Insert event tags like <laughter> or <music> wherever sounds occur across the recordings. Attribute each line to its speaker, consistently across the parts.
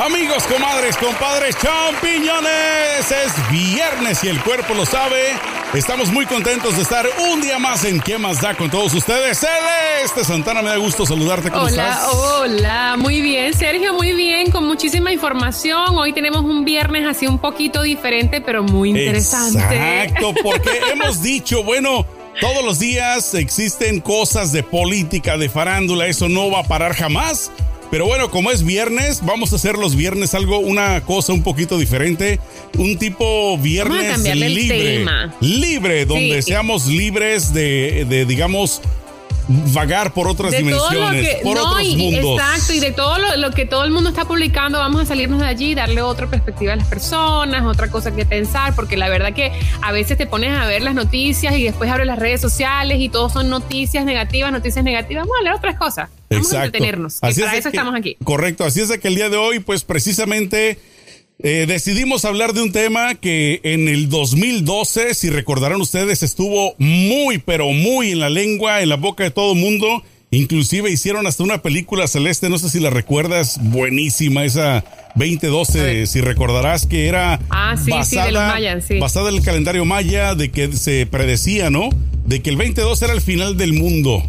Speaker 1: Amigos, comadres, compadres, champiñones, es viernes y el cuerpo lo sabe. Estamos muy contentos de estar un día más en ¿Qué más da con todos ustedes? Celeste Santana, me da gusto saludarte. ¿Cómo
Speaker 2: hola, hola, muy bien, Sergio, muy bien, con muchísima información. Hoy tenemos un viernes así un poquito diferente, pero muy interesante.
Speaker 1: Exacto, porque <laughs> hemos dicho, bueno, todos los días existen cosas de política, de farándula, eso no va a parar jamás. Pero bueno, como es viernes, vamos a hacer los viernes algo, una cosa un poquito diferente. Un tipo viernes libre. Libre, donde seamos libres de, de digamos, vagar por otras dimensiones, por otros mundos.
Speaker 2: Exacto, y de todo lo, que todo el mundo está publicando, vamos a salirnos de allí y darle otra perspectiva a las personas, otra cosa que pensar, porque la verdad que a veces te pones a ver las noticias y después abres las redes sociales y todo son noticias negativas, noticias negativas, vamos a leer otras cosas. Vamos a entretenernos. Así para eso estamos aquí.
Speaker 1: Correcto, así es de que el día de hoy, pues precisamente eh, decidimos hablar de un tema que en el 2012, si recordarán ustedes, estuvo muy, pero muy en la lengua, en la boca de todo el mundo. Inclusive hicieron hasta una película celeste, no sé si la recuerdas, buenísima esa 2012, si recordarás que era
Speaker 2: ah, basada,
Speaker 1: basada en el calendario maya, de que se predecía, ¿no? De que el 2012 era el final del mundo.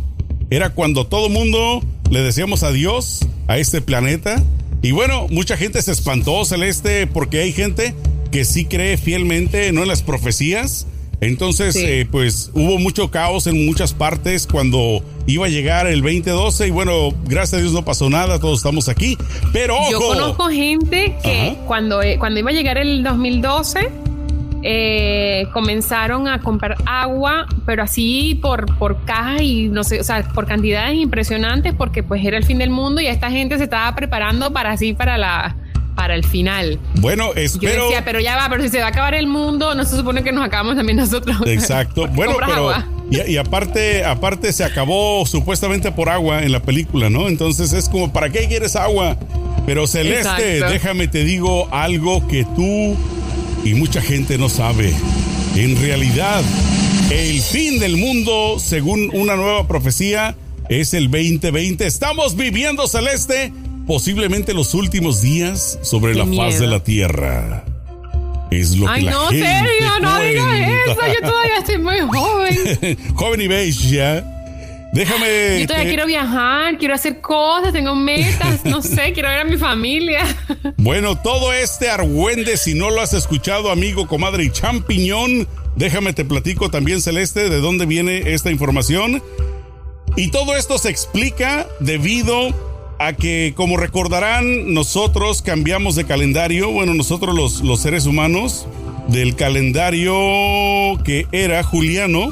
Speaker 1: Era cuando todo mundo le decíamos adiós a este planeta y bueno, mucha gente se espantó, Celeste, porque hay gente que sí cree fielmente ¿no? en las profecías. Entonces, eh, pues hubo mucho caos en muchas partes cuando iba a llegar el 2012 y bueno, gracias a Dios no pasó nada, todos estamos aquí. Pero ojo.
Speaker 2: Yo conozco gente que cuando, eh, cuando iba a llegar el 2012 eh, comenzaron a comprar agua, pero así por, por cajas y no sé, o sea, por cantidades impresionantes, porque pues era el fin del mundo y esta gente se estaba preparando para así, para la para el final.
Speaker 1: Bueno, espero.
Speaker 2: Yo decía, pero ya va, pero si se va a acabar el mundo, no se supone que nos acabamos también nosotros. <laughs>
Speaker 1: Exacto. bueno, pero. Y, aparte, aparte se acabó supuestamente por agua en la película, ¿no? Entonces es como, ¿para qué quieres agua? Pero Celeste, déjame te digo algo que tú y mucha gente no sabe. En realidad, el fin del mundo, según una nueva profecía, es el 2020. Estamos viviendo, Celeste, posiblemente los últimos días sobre la faz de la Tierra. Es lo que la no, gente serio,
Speaker 2: no digas eso. Yo todavía estoy muy joven. <laughs>
Speaker 1: joven y beige ya. Déjame.
Speaker 2: Yo todavía quiero viajar, quiero hacer cosas, tengo metas, no <laughs> sé, quiero ver a mi familia.
Speaker 1: Bueno, todo este argüende, si no lo has escuchado, amigo, comadre y champiñón, déjame te platico también, Celeste, de dónde viene esta información. Y todo esto se explica debido a que, como recordarán, nosotros cambiamos de calendario, bueno, nosotros los, los seres humanos, del calendario que era juliano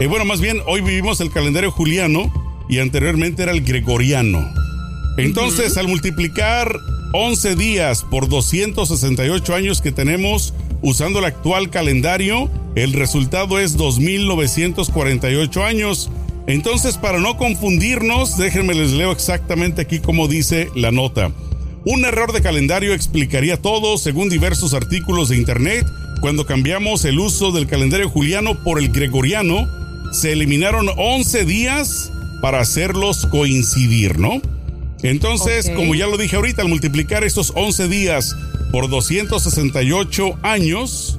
Speaker 1: eh, bueno, más bien, hoy vivimos el calendario juliano y anteriormente era el gregoriano. Entonces, al multiplicar 11 días por 268 años que tenemos usando el actual calendario, el resultado es 2.948 años. Entonces, para no confundirnos, déjenme les leo exactamente aquí como dice la nota. Un error de calendario explicaría todo según diversos artículos de Internet cuando cambiamos el uso del calendario juliano por el gregoriano se eliminaron 11 días para hacerlos coincidir, ¿no? Entonces, como ya lo dije ahorita, al multiplicar estos 11 días por 268 años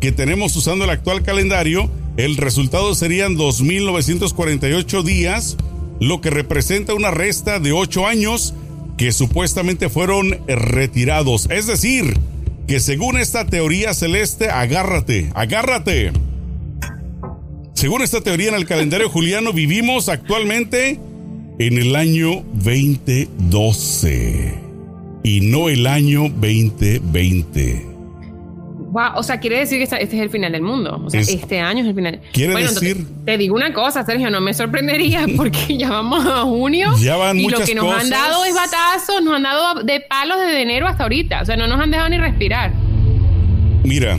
Speaker 1: que tenemos usando el actual calendario, el resultado serían 2.948 días, lo que representa una resta de 8 años que supuestamente fueron retirados. Es decir, que según esta teoría celeste, agárrate, agárrate según esta teoría en el calendario juliano, vivimos actualmente en el año 2012 y no el año 2020.
Speaker 2: Wow, o sea, quiere decir que este es el final del mundo. O sea, este año es el final.
Speaker 1: Quiere decir.
Speaker 2: te digo una cosa, Sergio, no me sorprendería <laughs> porque ya vamos a junio.
Speaker 1: Ya van
Speaker 2: y lo que nos han dado es batazos, nos han dado de palos desde enero hasta ahorita. O sea, no nos han dejado ni respirar.
Speaker 1: Mira,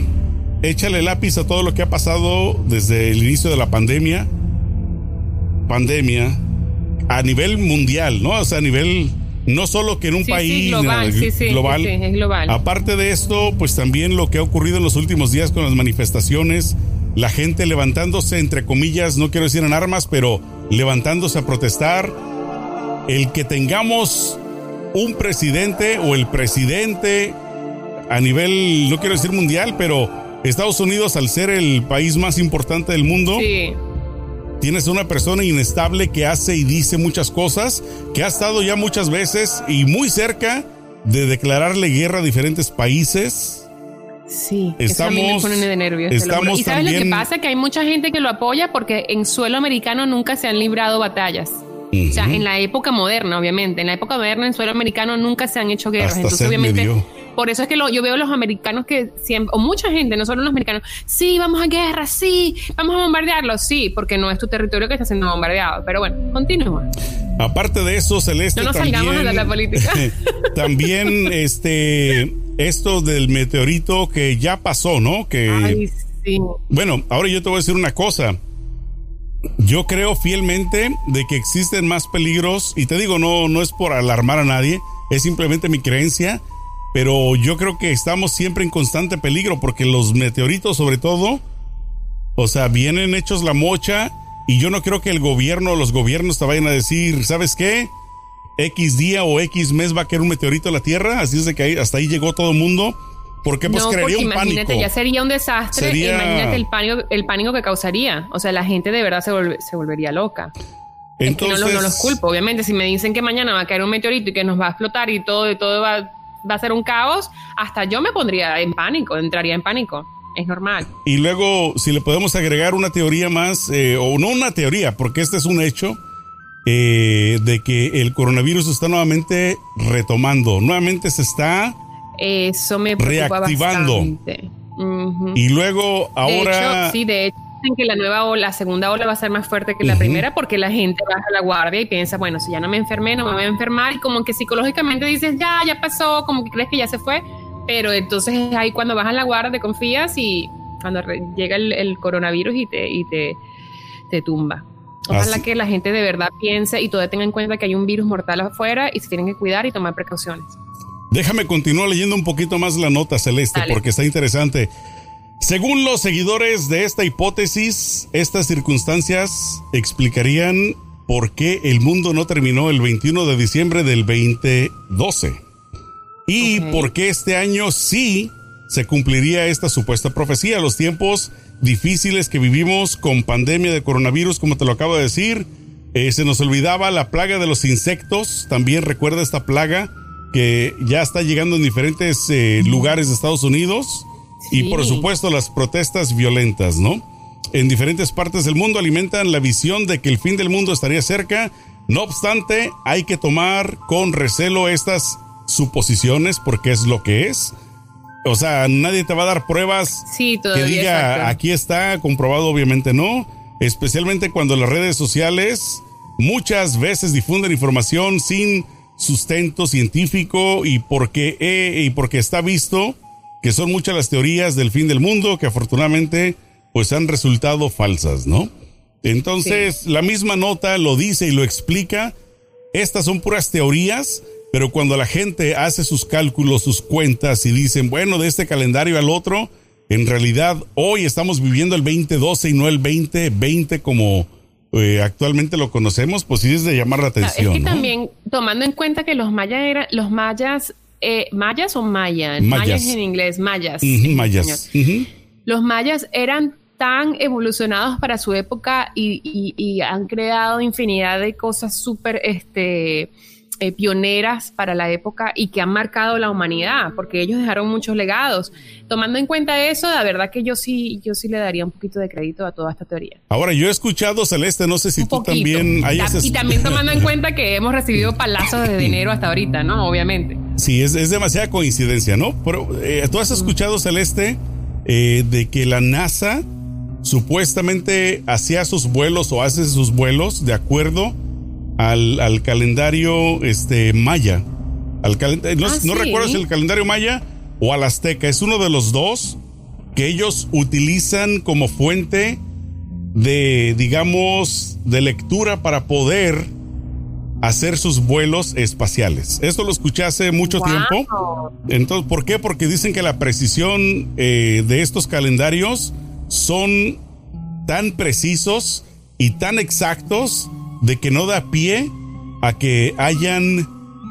Speaker 1: échale lápiz a todo lo que ha pasado desde el inicio de la pandemia. Pandemia a nivel mundial, ¿no? O sea, a nivel no solo que en un país
Speaker 2: global, global. global.
Speaker 1: Aparte de esto, pues también lo que ha ocurrido en los últimos días con las manifestaciones, la gente levantándose, entre comillas, no quiero decir en armas, pero levantándose a protestar. El que tengamos un presidente o el presidente a nivel, no quiero decir mundial, pero Estados Unidos al ser el país más importante del mundo, tienes una persona inestable que hace y dice muchas cosas, que ha estado ya muchas veces y muy cerca de declararle guerra a diferentes países.
Speaker 2: Sí, estamos, me de nervios. Estamos y sabes lo que pasa que hay mucha gente que lo apoya porque en suelo americano nunca se han librado batallas. O sea, en la época moderna, obviamente. En la época moderna, en suelo americano, nunca se han hecho guerras. Entonces, obviamente, por eso es que yo veo los americanos que siempre, o mucha gente, no solo los americanos, sí, vamos a guerra, sí, vamos a bombardearlo, sí, porque no es tu territorio que está siendo bombardeado. Pero bueno, continúa.
Speaker 1: Aparte de eso, Celeste.
Speaker 2: No nos también, salgamos de la política. <laughs>
Speaker 1: también, este, esto del meteorito que ya pasó, ¿no? Que. Ay, sí. Bueno, ahora yo te voy a decir una cosa. Yo creo fielmente de que existen más peligros y te digo no no es por alarmar a nadie, es simplemente mi creencia, pero yo creo que estamos siempre en constante peligro porque los meteoritos sobre todo o sea, vienen hechos la mocha y yo no creo que el gobierno o los gobiernos te vayan a decir, ¿sabes qué? X día o X mes va a caer un meteorito a la Tierra, así es de que hasta ahí llegó todo el mundo porque pues crearía un imagínate,
Speaker 2: ya sería un desastre. Imagínate el pánico, el pánico que causaría. O sea, la gente de verdad se, se volvería loca. Entonces, no, los culpo, obviamente. Si me dicen que mañana va a caer un meteorito y que nos va a explotar y todo, y todo va, va a ser un caos, hasta yo me pondría en pánico, entraría en pánico. Es normal.
Speaker 1: Y luego, si le podemos agregar una teoría más, eh, o no una teoría, porque este es un hecho, eh, de que el coronavirus está nuevamente retomando, nuevamente se está
Speaker 2: eso me reactivando.
Speaker 1: Y luego ahora.
Speaker 2: De hecho, sí, de hecho dicen que la nueva ola, la segunda ola va a ser más fuerte que la primera porque la gente baja la guardia y piensa, bueno, si ya no me enfermé, no me voy a enfermar y como que psicológicamente dices, ya, ya pasó, como que crees que ya se fue, pero entonces es ahí cuando bajas la guardia, te confías y cuando llega el, coronavirus y te, y te, te tumba. Ojalá que la gente de verdad piense y todavía tenga en cuenta que hay un virus mortal afuera y se tienen que cuidar y tomar precauciones.
Speaker 1: Déjame continuar leyendo un poquito más la nota celeste porque está interesante. Según los seguidores de esta hipótesis, estas circunstancias explicarían por qué el mundo no terminó el 21 de diciembre del 2012 y por qué este año sí se cumpliría esta supuesta profecía. Los tiempos difíciles que vivimos con pandemia de coronavirus, como te lo acabo de decir, eh, se nos olvidaba la plaga de los insectos. También recuerda esta plaga que ya está llegando en diferentes eh, lugares de Estados Unidos y por supuesto las protestas violentas, ¿no? En diferentes partes del mundo alimentan la visión de que el fin del mundo estaría cerca. No obstante, hay que tomar con recelo estas suposiciones porque es lo que es. O sea, nadie te va a dar pruebas que diga aquí está comprobado, obviamente no. Especialmente cuando las redes sociales muchas veces difunden información sin sustento científico y porque, y porque está visto que son muchas las teorías del fin del mundo que afortunadamente pues han resultado falsas, ¿no? Entonces, la misma nota lo dice y lo explica. Estas son puras teorías, pero cuando la gente hace sus cálculos, sus cuentas y dicen, bueno, de este calendario al otro, en realidad hoy estamos viviendo el 2012 y no el 2020 como eh, actualmente lo conocemos, pues sí es de llamar la atención.
Speaker 2: es que también, tomando en cuenta que los mayas eran, los mayas, eh, mayas o mayas, mayas. en inglés, mayas.
Speaker 1: mayas.
Speaker 2: Los mayas eran tan evolucionados para su época y, y han creado infinidad de cosas súper, este, eh, pioneras para la época y que han marcado la humanidad, porque ellos dejaron muchos legados. Tomando en cuenta eso, la verdad que yo sí, yo sí le daría un poquito de crédito a toda esta teoría.
Speaker 1: Ahora, yo he escuchado, Celeste, no sé si tú también hayas...
Speaker 2: Y también tomando en <laughs> cuenta que hemos recibido palazos de dinero hasta ahorita, ¿no? Obviamente.
Speaker 1: Sí, es, es demasiada coincidencia, ¿no? Pero eh, tú has escuchado, Celeste, eh, de que la NASA supuestamente hacía sus vuelos o hace sus vuelos de acuerdo al, calendario este, maya. Al no, ah, no recuerdo si el calendario maya o al azteca. Es uno de los dos que ellos utilizan como fuente de, digamos, de lectura para poder hacer sus vuelos espaciales. Esto lo escuché hace mucho tiempo. Entonces, ¿por qué? Porque dicen que la precisión eh, de estos calendarios son tan precisos y tan exactos de que no da pie a que hayan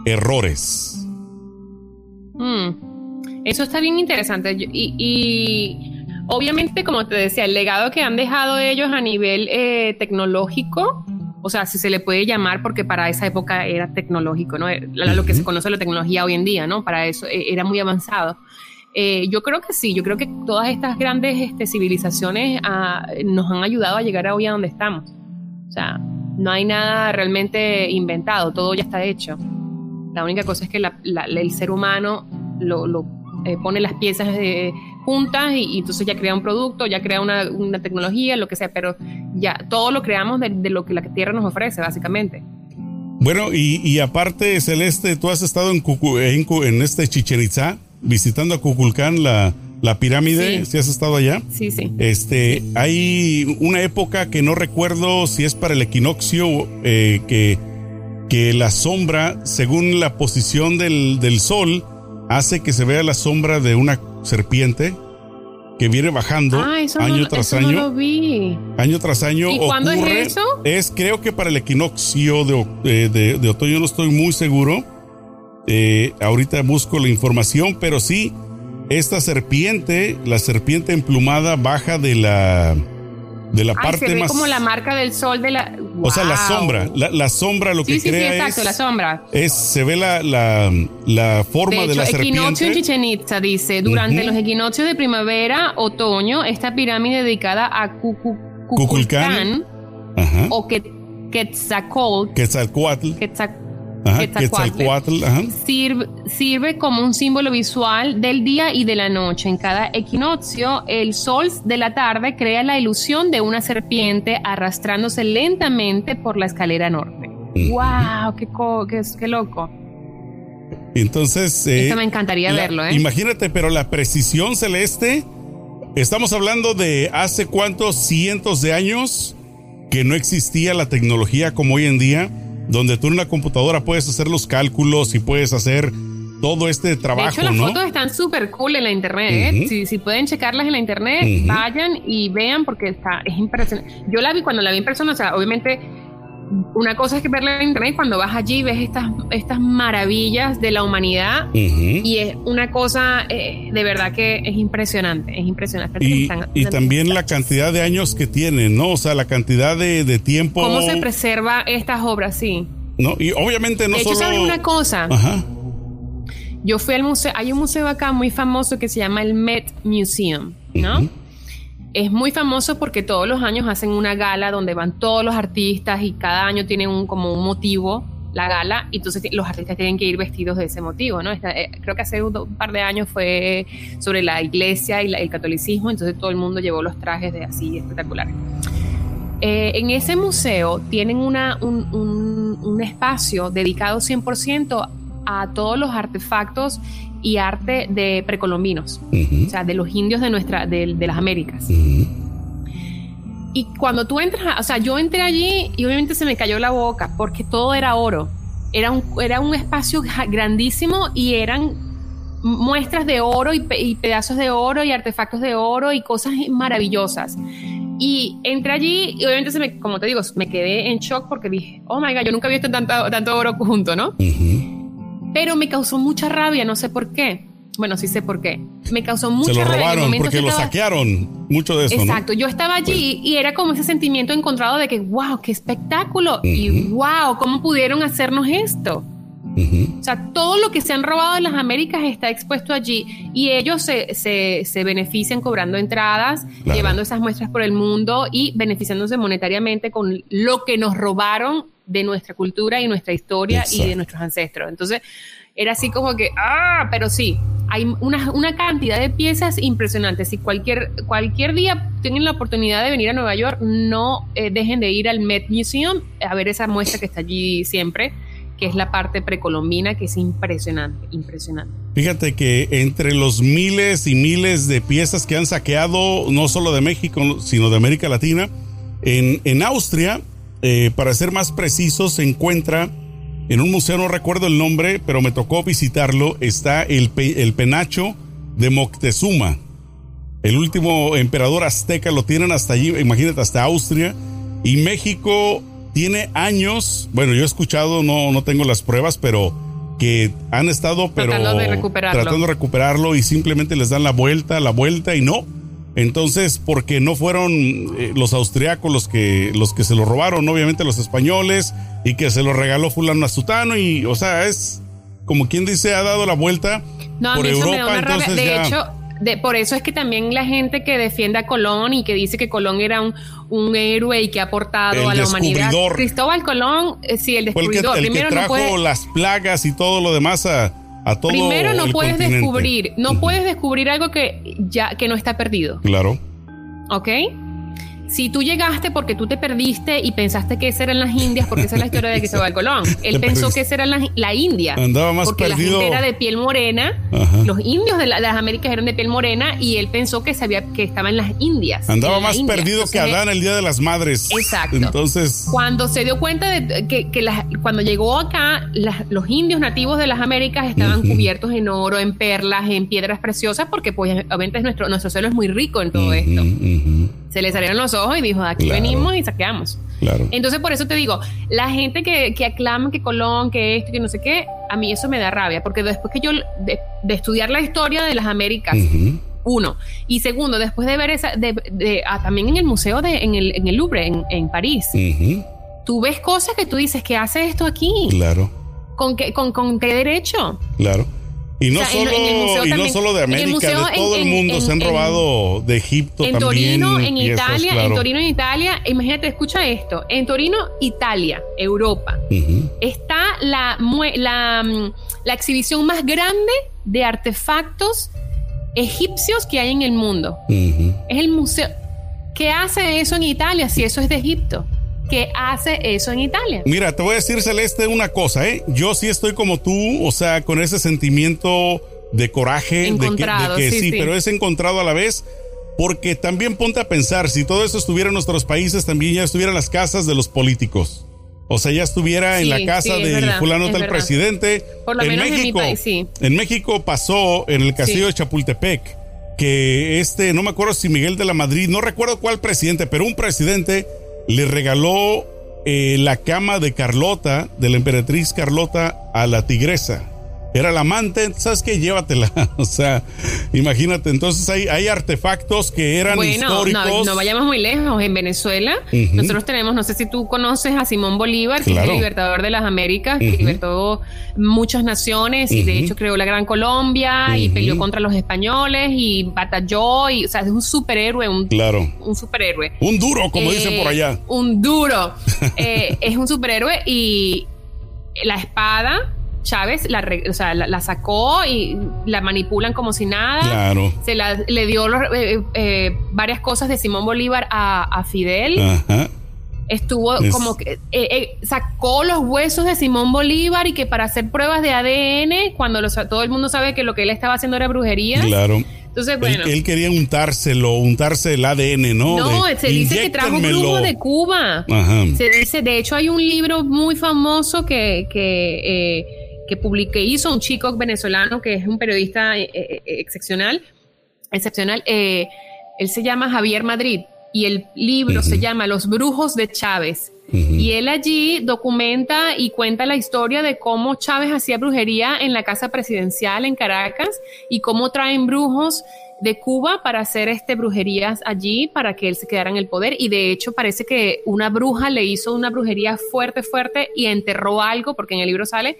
Speaker 1: errores.
Speaker 2: Mm. Eso está bien interesante. Y, obviamente, como te decía, el legado que han dejado ellos a nivel eh, tecnológico, o sea, si se le puede llamar, porque para esa época era tecnológico, ¿no? Lo que se conoce la tecnología hoy en día, ¿no? Para eso eh, era muy avanzado. Eh, yo creo que sí, yo creo que todas estas grandes este, civilizaciones ah, nos han ayudado a llegar a hoy a donde estamos. O sea, no hay nada realmente inventado, todo ya está hecho. La única cosa es que el ser humano lo, eh, pone las piezas juntas y, entonces ya crea un producto, ya crea una, tecnología, lo que sea, pero ya todo lo creamos de, lo que la Tierra nos ofrece, básicamente.
Speaker 1: Bueno, y, aparte, Celeste, tú has estado en, en, en este Chichen Itza, visitando a Cuculcán, la, la pirámide, si has estado allá.
Speaker 2: Sí, sí.
Speaker 1: Este, hay una época que no recuerdo si es para el equinoccio, eh, que, que la sombra, según la posición del, del sol, hace que se vea la sombra de una serpiente que viene bajando ah, año tras año.
Speaker 2: lo vi.
Speaker 1: Año tras año.
Speaker 2: ¿Y cuándo es eso?
Speaker 1: Es creo que para el equinoccio de, eh, de, de otoño, no estoy muy seguro. Eh, ahorita busco la información, pero sí, esta serpiente, la serpiente emplumada baja de la de la parte se ve más
Speaker 2: como la marca del sol de la
Speaker 1: o sea la sombra la, sombra lo que sí, crea sí, exacto,
Speaker 2: es la sombra.
Speaker 1: es se ve la la, la forma de, hecho, la serpiente.
Speaker 2: equinoccio en Chichen Itza dice durante los equinoccios de primavera otoño esta pirámide dedicada a Cuculcán. O Quetzalcoatl
Speaker 1: Quetzalcoatl
Speaker 2: Sirve, sirve, como un símbolo visual del día y de la noche. En cada equinoccio, el sol de la tarde crea la ilusión de una serpiente arrastrándose lentamente por la escalera norte. ¡Wow! ¡Qué, qué, loco!
Speaker 1: Entonces.
Speaker 2: Eh, me encantaría verlo, ¿eh?
Speaker 1: Imagínate, pero la precisión celeste. Estamos hablando de hace cuántos cientos de años que no existía la tecnología como hoy en día donde tú en la computadora puedes hacer los cálculos y puedes hacer todo este trabajo. De
Speaker 2: hecho, las fotos están súper cool en la internet. ¿eh? si, pueden checarlas en la internet, vayan y vean porque está, es impresionante. Yo la vi cuando la vi en persona, o sea, obviamente una cosa es que verla en internet cuando vas allí ves estas, estas maravillas de la humanidad y es una cosa eh, de verdad que es impresionante, es impresionante.
Speaker 1: Y, también la cantidad de años que tienen, ¿no? O sea, la cantidad de, tiempo.
Speaker 2: ¿Cómo se preserva estas obras? Sí.
Speaker 1: No, y obviamente no
Speaker 2: de hecho,
Speaker 1: ¿sabes
Speaker 2: una cosa? Yo fui al museo, hay un museo acá muy famoso que se llama el Met Museum, ¿no? Es muy famoso porque todos los años hacen una gala donde van todos los artistas y cada año tienen un, como un motivo la gala y entonces los artistas tienen que ir vestidos de ese motivo, ¿no? Eh, creo que hace un, par de años fue sobre la iglesia y el catolicismo, entonces todo el mundo llevó los trajes de así espectaculares. Eh, en ese museo tienen una, un, un, un espacio dedicado 100% a todos los artefactos y arte de precolombinos, o sea, de los indios de, nuestra, de, las Américas. Y cuando tú entras, o sea, yo entré allí y obviamente se me cayó la boca porque todo era oro. Era un, era un espacio grandísimo y eran muestras de oro y, pedazos de oro y artefactos de oro y cosas maravillosas. Y entré allí y obviamente, se me, como te digo, me quedé en shock porque dije, oh my god, yo nunca había visto tanto, tanto oro junto, ¿no? Pero me causó mucha rabia, no sé por qué. Bueno, sí sé por qué. Me causó mucha rabia.
Speaker 1: Se lo robaron porque lo saquearon. Mucho de eso.
Speaker 2: Exacto. Yo estaba allí pues y era como ese sentimiento encontrado de que, wow, qué espectáculo. Y wow, ¿cómo pudieron hacernos esto? O sea, todo lo que se han robado en las Américas está expuesto allí y ellos se, se, se benefician cobrando entradas, llevando esas muestras por el mundo y beneficiándose monetariamente con lo que nos robaron de nuestra cultura y nuestra historia y de nuestros ancestros. Entonces, era así como que, ah, pero sí, hay una, una cantidad de piezas impresionantes. Si cualquier, cualquier día tienen la oportunidad de venir a Nueva York, no eh, dejen de ir al Met Museum a ver esa muestra que está allí siempre que es la parte precolombina, que es impresionante, impresionante.
Speaker 1: Fíjate que entre los miles y miles de piezas que han saqueado, no solo de México, sino de América Latina, en, en Austria eh, para ser más preciso, se encuentra en un museo, no recuerdo el nombre, pero me tocó visitarlo, está el, el penacho de Moctezuma. El último emperador azteca lo tienen hasta allí, imagínate, hasta Austria. Y México tiene años, bueno, yo he escuchado, no, no tengo las pruebas, pero que han estado pero
Speaker 2: tratando de recuperarlo.
Speaker 1: tratando de recuperarlo y simplemente les dan la vuelta, la vuelta y no. Entonces, porque no fueron eh, los austriacos los que los que se lo robaron, obviamente los españoles y que se lo regaló fulano a y o sea, es como quien dice ha dado la vuelta
Speaker 2: no,
Speaker 1: por Europa, entonces
Speaker 2: De
Speaker 1: ya-
Speaker 2: hecho, de, por eso es que también la gente que defiende a Colón y que dice que Colón era un, un héroe y que ha aportado
Speaker 1: El
Speaker 2: a la humanidad. Cristóbal Colón, eh, sí, el
Speaker 1: fue el que,
Speaker 2: descubridor.
Speaker 1: el que
Speaker 2: Primero no
Speaker 1: trajo
Speaker 2: puede,
Speaker 1: las plagas y todo lo demás a, a todo
Speaker 2: primero no
Speaker 1: el
Speaker 2: puedes
Speaker 1: continente.
Speaker 2: descubrir, no puedes descubrir algo que ya que no está perdido,
Speaker 1: Claro.
Speaker 2: ¿ok? Si tú llegaste porque tú te perdiste y pensaste que esa eran las Indias, porque esa es la historia de <laughs> Cristóbal Colón. Él pensó que esa era la, la India.
Speaker 1: Andaba más
Speaker 2: porque
Speaker 1: perdido.
Speaker 2: la gente era de piel morena.
Speaker 1: Ajá.
Speaker 2: Los indios de, la- de las Américas eran de piel morena y él pensó que sabía que estaba en las Indias.
Speaker 1: Andaba
Speaker 2: la
Speaker 1: más
Speaker 2: India.
Speaker 1: perdido que Adán el día de las madres.
Speaker 2: Exacto.
Speaker 1: Entonces,
Speaker 2: Cuando se dio cuenta de que, que las- cuando llegó acá, las- los indios nativos de las Américas estaban cubiertos en oro, en perlas, en piedras preciosas, porque pues obviamente es nuestro, nuestro suelo es muy rico en todo esto.
Speaker 1: ujú,
Speaker 2: Se le salieron los ojos y dijo, aquí
Speaker 1: Claro.
Speaker 2: venimos y saqueamos.
Speaker 1: claro.
Speaker 2: Entonces, por eso te digo, la gente que, que aclama que Colón, que esto, que no sé qué, a mí eso me da rabia, porque después que yo, de, de estudiar la historia de las Américas, uno, y segundo, después de ver esa, de, de- ah, también en el museo, de, en, el, en el Louvre, en, en París,
Speaker 1: ujú,
Speaker 2: tú ves cosas que tú dices, ¿qué hace esto aquí?
Speaker 1: Claro,
Speaker 2: ¿Con qué, con, con qué derecho?
Speaker 1: claro. Y no,
Speaker 2: O sea, en-
Speaker 1: solo,
Speaker 2: en el museo
Speaker 1: y no solo de
Speaker 2: el
Speaker 1: América,
Speaker 2: museo
Speaker 1: de todo
Speaker 2: en-
Speaker 1: el mundo. se han robado de Egipto
Speaker 2: En
Speaker 1: también.
Speaker 2: Torino, en
Speaker 1: piezas,
Speaker 2: Italia,
Speaker 1: claro.
Speaker 2: en Torino, en Italia, imagínate, escucha esto, en Torino, Italia, Europa, está la, la, mm, la exhibición más grande de artefactos egipcios que hay en el mundo. Es el museo. ¿Qué hace eso en Italia si eso es de Egipto? ¿Qué hace eso en Italia?
Speaker 1: Mira, te voy a decir, Celeste, una cosa, ¿eh? Yo sí estoy como tú, o sea, con ese sentimiento de coraje, de que, de
Speaker 2: Encontrado,
Speaker 1: que
Speaker 2: sí,
Speaker 1: sí, pero es encontrado a la vez, porque también ponte a pensar, si todo eso estuviera en nuestros países, también ya estuviera en las casas de los políticos. O sea, ya estuviera en
Speaker 2: Sí,
Speaker 1: la casa
Speaker 2: sí,
Speaker 1: del fulano tal
Speaker 2: verdad.
Speaker 1: presidente.
Speaker 2: Por lo
Speaker 1: en
Speaker 2: menos en mi
Speaker 1: México,
Speaker 2: país, sí.
Speaker 1: en México pasó en el castillo de Chapultepec que este, no me acuerdo si Miguel de la Madrid, no recuerdo cuál presidente, pero un presidente le regaló eh, la cama de Carlota, de la emperatriz Carlota, a la tigresa. Era la amante, ¿sabes qué? Llévatela. <laughs> O sea, imagínate. Entonces hay, hay artefactos que eran
Speaker 2: Bueno,
Speaker 1: históricos.
Speaker 2: no, no vayamos muy lejos. En Venezuela, nosotros tenemos, no sé si tú conoces a Simón Bolívar, que es el libertador de las Américas, que libertó muchas naciones y de hecho creó la Gran Colombia y peleó contra los españoles y batalló. Y, o sea, es un superhéroe, un,
Speaker 1: Claro.
Speaker 2: un superhéroe.
Speaker 1: Un duro, como
Speaker 2: Eh,
Speaker 1: dicen por allá.
Speaker 2: Un duro. <laughs> Eh, es un superhéroe y la espada, Chávez la, o sea, la, la sacó y la manipulan como si nada.
Speaker 1: Claro.
Speaker 2: Se la- le dio eh, eh, varias cosas de Simón Bolívar a, a Fidel.
Speaker 1: Ajá.
Speaker 2: Estuvo
Speaker 1: Es-
Speaker 2: como que eh, eh, sacó los huesos de Simón Bolívar y que para hacer pruebas de ADN, cuando los- todo el mundo sabe que lo que él estaba haciendo era brujería.
Speaker 1: Claro.
Speaker 2: Entonces, bueno.
Speaker 1: Él, quería untárselo, untarse el ADN, ¿no?
Speaker 2: no,
Speaker 1: De,
Speaker 2: se dice que trajo
Speaker 1: "Inyéctenmelo".
Speaker 2: brujo de Cuba.
Speaker 1: Ajá.
Speaker 2: Se dice, de hecho, hay un libro muy famoso que, que, eh, que publiqué, hizo un chico venezolano que es un periodista eh, eh, excepcional, excepcional. eh, él se llama Javier Madrid y el libro se llama Los Brujos de Chávez. Y él allí documenta y cuenta la historia de cómo Chávez hacía brujería en la casa presidencial en Caracas y cómo traen brujos de Cuba para hacer este brujerías allí para que él se quedara en el poder y de hecho parece que una bruja le hizo una brujería fuerte fuerte y enterró algo porque en el libro sale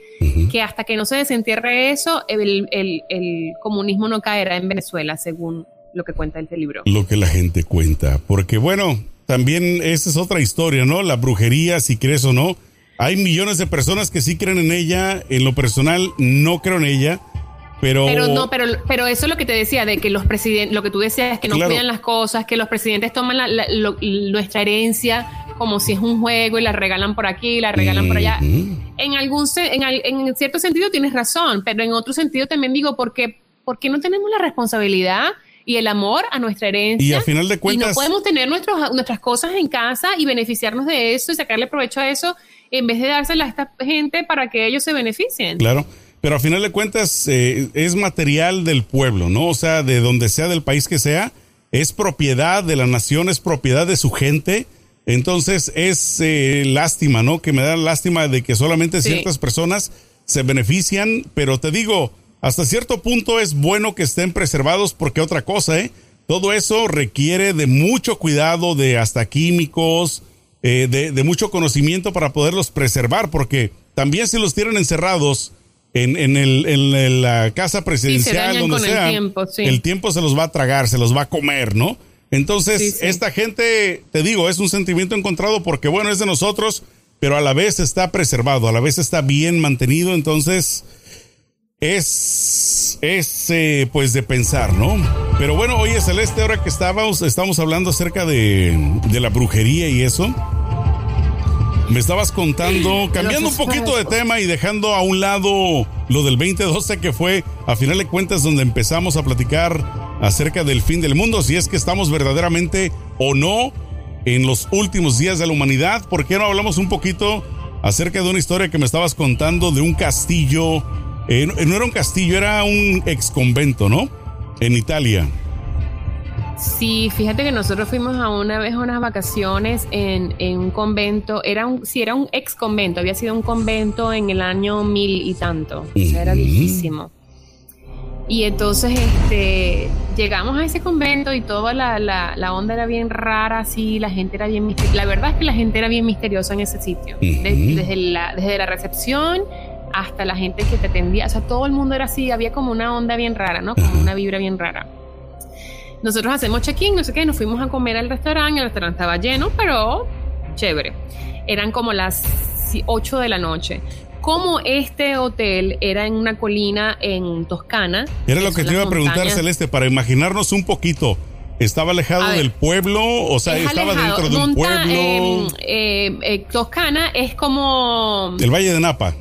Speaker 2: que hasta que no se desentierre eso el, el- el comunismo no caerá en Venezuela según lo que cuenta este libro.
Speaker 1: Lo que la gente cuenta. Porque bueno, también esa es otra historia, ¿no? La brujería, si crees o no. Hay millones de personas que sí creen en ella. En lo personal, no creo en ella. Pero,
Speaker 2: Pero no, pero, pero eso es lo que te decía, de que los presidentes, lo que tú decías, que no
Speaker 1: Claro.
Speaker 2: cuidan las cosas, que los presidentes toman la- la- lo- nuestra herencia como si es un juego y la regalan por aquí la regalan por allá. En algún en, al- en cierto sentido tienes razón, pero en otro sentido también digo, ¿por qué, por qué no tenemos la responsabilidad y el amor a nuestra herencia?
Speaker 1: Y a final de
Speaker 2: Y no
Speaker 1: cuentas,
Speaker 2: podemos tener nuestros, nuestras cosas en casa y beneficiarnos de eso y sacarle provecho a eso en vez de dársela a esta gente para que ellos se beneficien.
Speaker 1: claro. Pero a final de cuentas eh, es material del pueblo, ¿no? O sea, de donde sea, del país que sea, es propiedad de la nación, es propiedad de su gente. Entonces es eh, lástima, ¿no? Que me da lástima de que solamente
Speaker 2: Sí.
Speaker 1: ciertas personas se benefician, pero te digo, hasta cierto punto es bueno que estén preservados porque otra cosa, ¿eh? Todo eso requiere de mucho cuidado, de hasta químicos, eh, de, mucho conocimiento para poderlos preservar, porque también si los tienen encerrados en, en, el, en la casa presidencial, donde sea, el tiempo, se los va a tragar, se los va a comer, ¿no? Entonces, esta gente, te digo, es un sentimiento encontrado porque, bueno, es de nosotros, pero a la vez está preservado, a la vez está bien mantenido, entonces es, es eh, pues de pensar, ¿no? Pero bueno, oye Celeste, ahora que estábamos, estamos hablando acerca de, de la brujería y eso, me estabas contando, cambiando un poquito de tema y dejando a un lado lo del 2012 que fue, a final de cuentas, donde empezamos a platicar acerca del fin del mundo, si es que estamos verdaderamente o no en los últimos días de la humanidad. ¿Por qué no hablamos un poquito acerca de una historia que me estabas contando de un castillo eh, no era un castillo, era un ex convento, ¿no? En Italia.
Speaker 2: Sí, fíjate que nosotros fuimos a una vez a unas vacaciones en, un convento, era un, sí, era un ex convento, había sido un convento en el año mil y tanto, o sea, era viejísimo. Y entonces este, llegamos a ese convento y toda la, la, onda era bien rara, así, la gente era bien misteriosa. La verdad es que la gente era bien misteriosa en ese sitio. desde, la, desde la recepción hasta la gente que te atendía, o sea, todo el mundo era así, había como una onda bien rara, ¿no? Como una vibra bien rara. Nosotros hacemos check-in, no sé qué, nos fuimos a comer al restaurante, el restaurante estaba lleno, pero chévere. Eran como las 8 de la noche. Como este hotel era en una colina en Toscana.
Speaker 1: Era lo que te iba a preguntar, Celeste, para imaginarnos un poquito. ¿Estaba alejado del pueblo? O sea, estaba dentro de un pueblo.
Speaker 2: Eh, eh, Toscana es como.
Speaker 1: El Valle de Napa.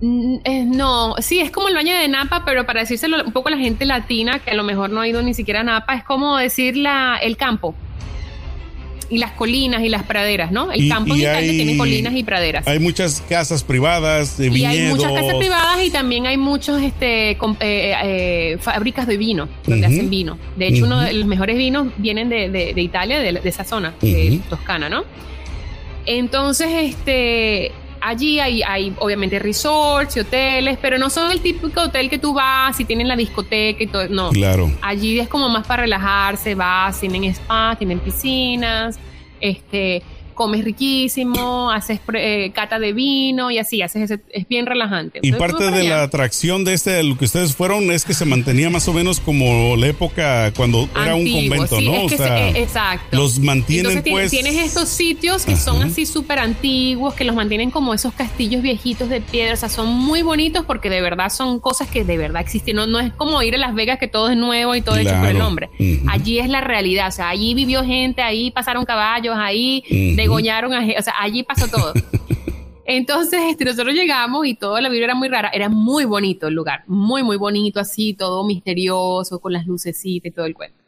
Speaker 2: Eh, no, sí, es como el baño de Napa, pero para decírselo un poco a la gente latina, que a lo mejor no ha ido ni siquiera a Napa, es como decir la, el campo. Y las colinas y las praderas, ¿no? El campo en Italia tiene colinas y praderas.
Speaker 1: Hay muchas casas privadas de viñedos. Y
Speaker 2: hay muchas casas privadas y también hay muchos este, eh, eh, fábricas de vino, donde hacen vino. De hecho, uno de los mejores vinos vienen de, de, Italia, de, esa zona, de Toscana, ¿no? Entonces, este allí hay, hay obviamente resorts y hoteles, pero no son el típico hotel que tú vas y tienen la discoteca y todo. No.
Speaker 1: Claro.
Speaker 2: Allí es como más para relajarse, vas, tienen spa, tienen piscinas, este comes riquísimo, haces eh, cata de vino y así, haces ese, es bien relajante.
Speaker 1: Y parte de la atracción de este, de lo que ustedes fueron, es que se mantenía más o menos como la época cuando era un convento, ¿no?
Speaker 2: o sea, eh, exacto.
Speaker 1: Los mantienen pues.
Speaker 2: Tienes estos sitios que son así súper antiguos, que los mantienen como esos castillos viejitos de piedra, o sea, son muy bonitos porque de verdad son cosas que de verdad existen. No, no es como ir a Las Vegas que todo es nuevo y todo hecho por el hombre. Allí es la realidad, o sea, allí vivió gente, ahí pasaron caballos, ahí degollaron a, o sea, allí pasó todo. <laughs> Entonces, este, nosotros llegamos y toda la vibra era muy rara. Era muy bonito el lugar, muy, muy bonito, así, todo misterioso, con las lucecitas y todo el cuento.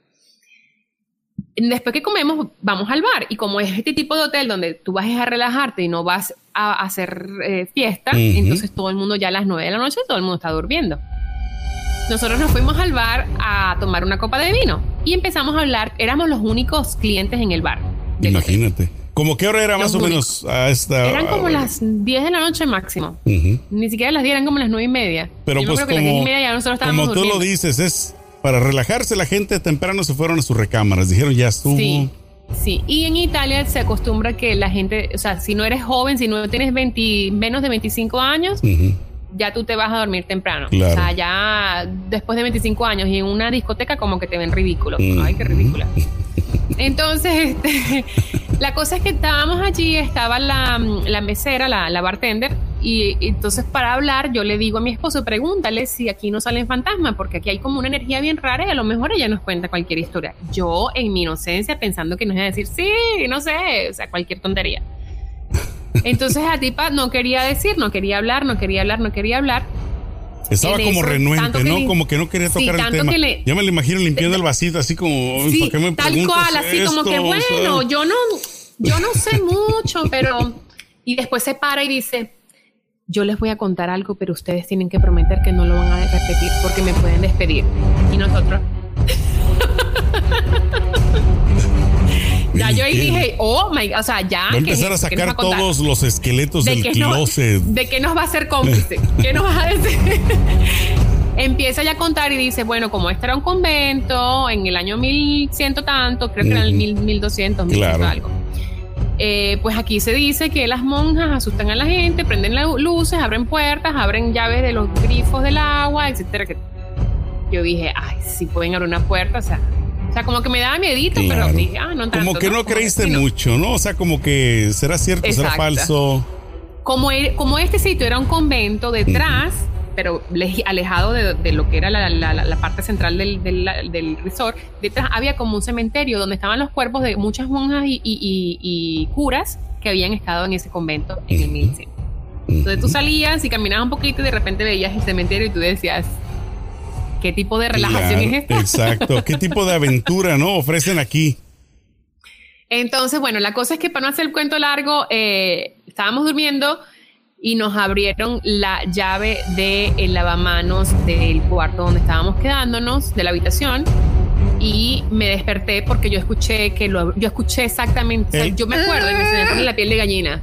Speaker 2: Después que comemos, vamos al bar. Y como es este tipo de hotel donde tú vas a relajarte y no vas a hacer eh, fiesta, entonces todo el mundo ya a las 9 de la noche, todo el mundo está durmiendo. Nosotros nos fuimos al bar a tomar una copa de vino y empezamos a hablar. Éramos los únicos clientes en el bar.
Speaker 1: Imagínate. ¿Cómo qué hora era más o menos a esta
Speaker 2: Eran como las 10 de la noche máximo. Ni siquiera las 10, eran como las 9 y media.
Speaker 1: Pero pues como, y media ya nosotros estábamos como tú lo dices, es para relajarse la gente temprano se fueron a sus recámaras. Dijeron, ya estuvo.
Speaker 2: Sí. Sí, y en Italia se acostumbra que la gente, o sea, si no eres joven, si no tienes 20, menos de 25 años, ya tú te vas a dormir temprano. O sea, ya después de 25 años y en una discoteca como que te ven ridículo. Ay, qué ridícula. Entonces, <laughs> este, la cosa es que estábamos allí, estaba la, mesera, la, bartender, y, entonces para hablar yo le digo a mi esposo, pregúntale si aquí no salen fantasmas, porque aquí hay como una energía bien rara y a lo mejor ella nos cuenta cualquier historia. Yo en mi inocencia pensando que nos iba a decir, sí, no sé, o sea, cualquier tontería. Entonces a Tipa no quería decir, no quería hablar, no quería hablar, no quería hablar.
Speaker 1: Estaba como renuente, ¿no? como que no quería tocar el tema. ya me lo imagino limpiando el vasito, así como,
Speaker 2: sí, me Tal cual, así como que, bueno, yo no, yo no sé mucho, pero... Y después se para y dice, yo les voy a contar algo, pero ustedes tienen que prometer que no lo van a repetir porque me pueden despedir. Y nosotros... Ya yo ahí dije, oh my, o sea, ya.
Speaker 1: Va a empezar a sacar todos los esqueletos del closet.
Speaker 2: ¿De qué nos va a ser cómplice? ¿Qué nos vas a decir? <laughs> Empieza ya a contar y dice, bueno, como este era un convento en el año 1100 tanto, creo que era el 1200, 1100 algo. Eh, pues aquí se dice que las monjas asustan a la gente, prenden las luces, abren puertas, abren llaves de los grifos del agua, etcétera. Yo dije, ay, si pueden abrir una puerta, o sea, o sea, como que me daba miedito, pero dije, ah, no tanto.
Speaker 1: Como que no, creíste mucho, ¿no? O sea, como que será cierto, será falso.
Speaker 2: Como, e, como este sitio era un convento detrás, pero alejado de, lo que era la, parte central del, del, resort, detrás había como un cementerio donde estaban los cuerpos de muchas monjas y, curas que habían estado en ese convento en el 1100. Entonces tú salías y caminabas un poquito y de repente veías el cementerio y tú decías, ¿Qué tipo de relajación es esta?
Speaker 1: Exacto. ¿Qué tipo de aventura, no? Ofrecen aquí.
Speaker 2: Entonces, bueno, la cosa es que para no hacer el cuento largo, eh, estábamos durmiendo y nos abrieron la llave del lavamanos del cuarto donde estábamos quedándonos, de la habitación. Y me desperté porque yo escuché que lo, yo escuché exactamente, yo me acuerdo y me, se me la piel de gallina.